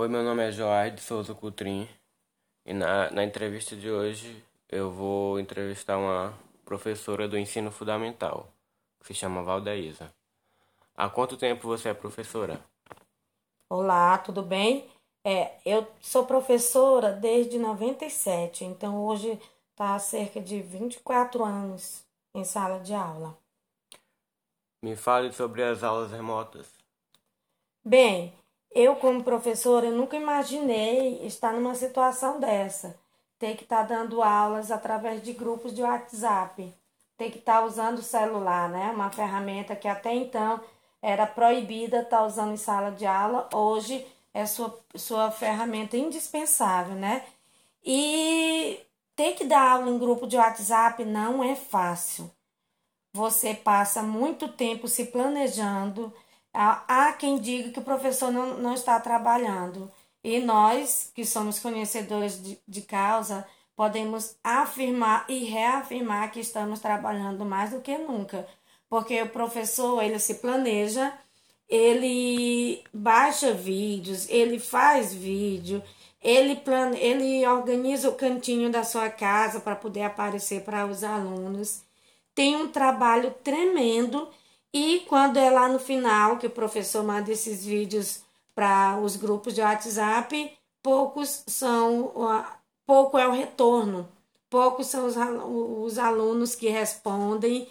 Oi, meu nome é Joás de Souza Coutrin e na, na entrevista de hoje eu vou entrevistar uma professora do ensino fundamental, que se chama Valdeísa. Há quanto tempo você é professora? Olá, tudo bem? É, eu sou professora desde 97, então hoje está há cerca de 24 anos em sala de aula. Me fale sobre as aulas remotas. Bem, eu como professora eu nunca imaginei estar numa situação dessa, ter que estar dando aulas através de grupos de WhatsApp, ter que estar usando o celular, né? Uma ferramenta que até então era proibida estar usando em sala de aula, hoje é sua, sua ferramenta indispensável, né? E ter que dar aula em grupo de WhatsApp não é fácil. Você passa muito tempo se planejando. Há quem diga que o professor não, não está trabalhando. E nós, que somos conhecedores de, de causa, podemos afirmar e reafirmar que estamos trabalhando mais do que nunca. Porque o professor, ele se planeja, ele baixa vídeos, ele faz vídeo, ele, plane... ele organiza o cantinho da sua casa para poder aparecer para os alunos. Tem um trabalho tremendo e quando é lá no final que o professor manda esses vídeos para os grupos de WhatsApp, poucos são pouco é o retorno, poucos são os, os alunos que respondem,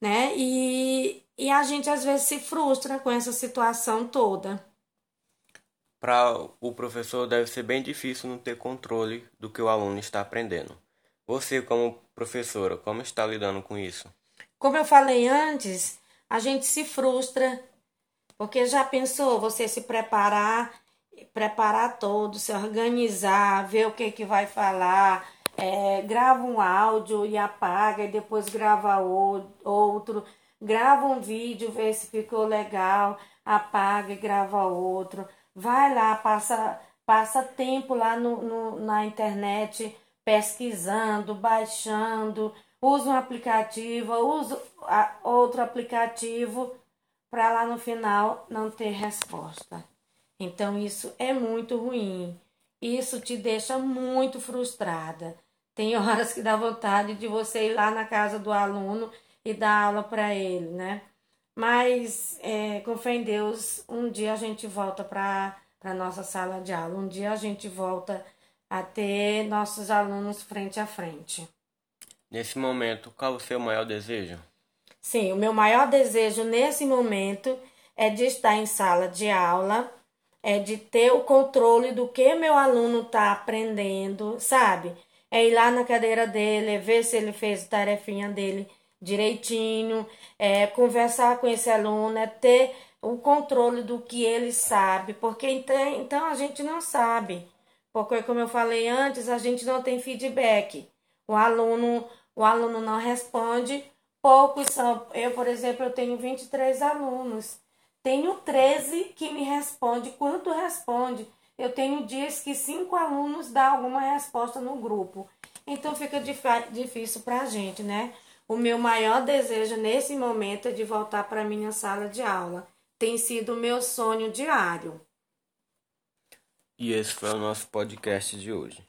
né? E, e a gente às vezes se frustra com essa situação toda para o professor deve ser bem difícil não ter controle do que o aluno está aprendendo. Você, como professora, como está lidando com isso? Como eu falei antes, a gente se frustra, porque já pensou você se preparar, preparar todo, se organizar, ver o que, que vai falar, é, grava um áudio e apaga, e depois grava outro, grava um vídeo, vê se ficou legal, apaga e grava outro. Vai lá, passa, passa tempo lá no, no, na internet pesquisando, baixando, usa um aplicativo, usa outro aplicativo para lá no final não ter resposta. Então isso é muito ruim. Isso te deixa muito frustrada. Tem horas que dá vontade de você ir lá na casa do aluno e dar aula para ele, né? Mas, é, com fé em Deus, um dia a gente volta para a nossa sala de aula. Um dia a gente volta a ter nossos alunos frente a frente. Nesse momento, qual o seu maior desejo? Sim, o meu maior desejo nesse momento é de estar em sala de aula, é de ter o controle do que meu aluno está aprendendo, sabe? É ir lá na cadeira dele, é ver se ele fez a tarefinha dele direitinho, é, conversar com esse aluno, é ter o controle do que ele sabe, porque então, então a gente não sabe. Porque, como eu falei antes, a gente não tem feedback. O aluno, o aluno não responde, poucos são. Eu, por exemplo, eu tenho 23 alunos. Tenho 13 que me responde. Quanto responde? Eu tenho dias que cinco alunos dão alguma resposta no grupo. Então fica difícil para a gente, né? O meu maior desejo nesse momento é de voltar para minha sala de aula. Tem sido o meu sonho diário. E esse foi o nosso podcast de hoje.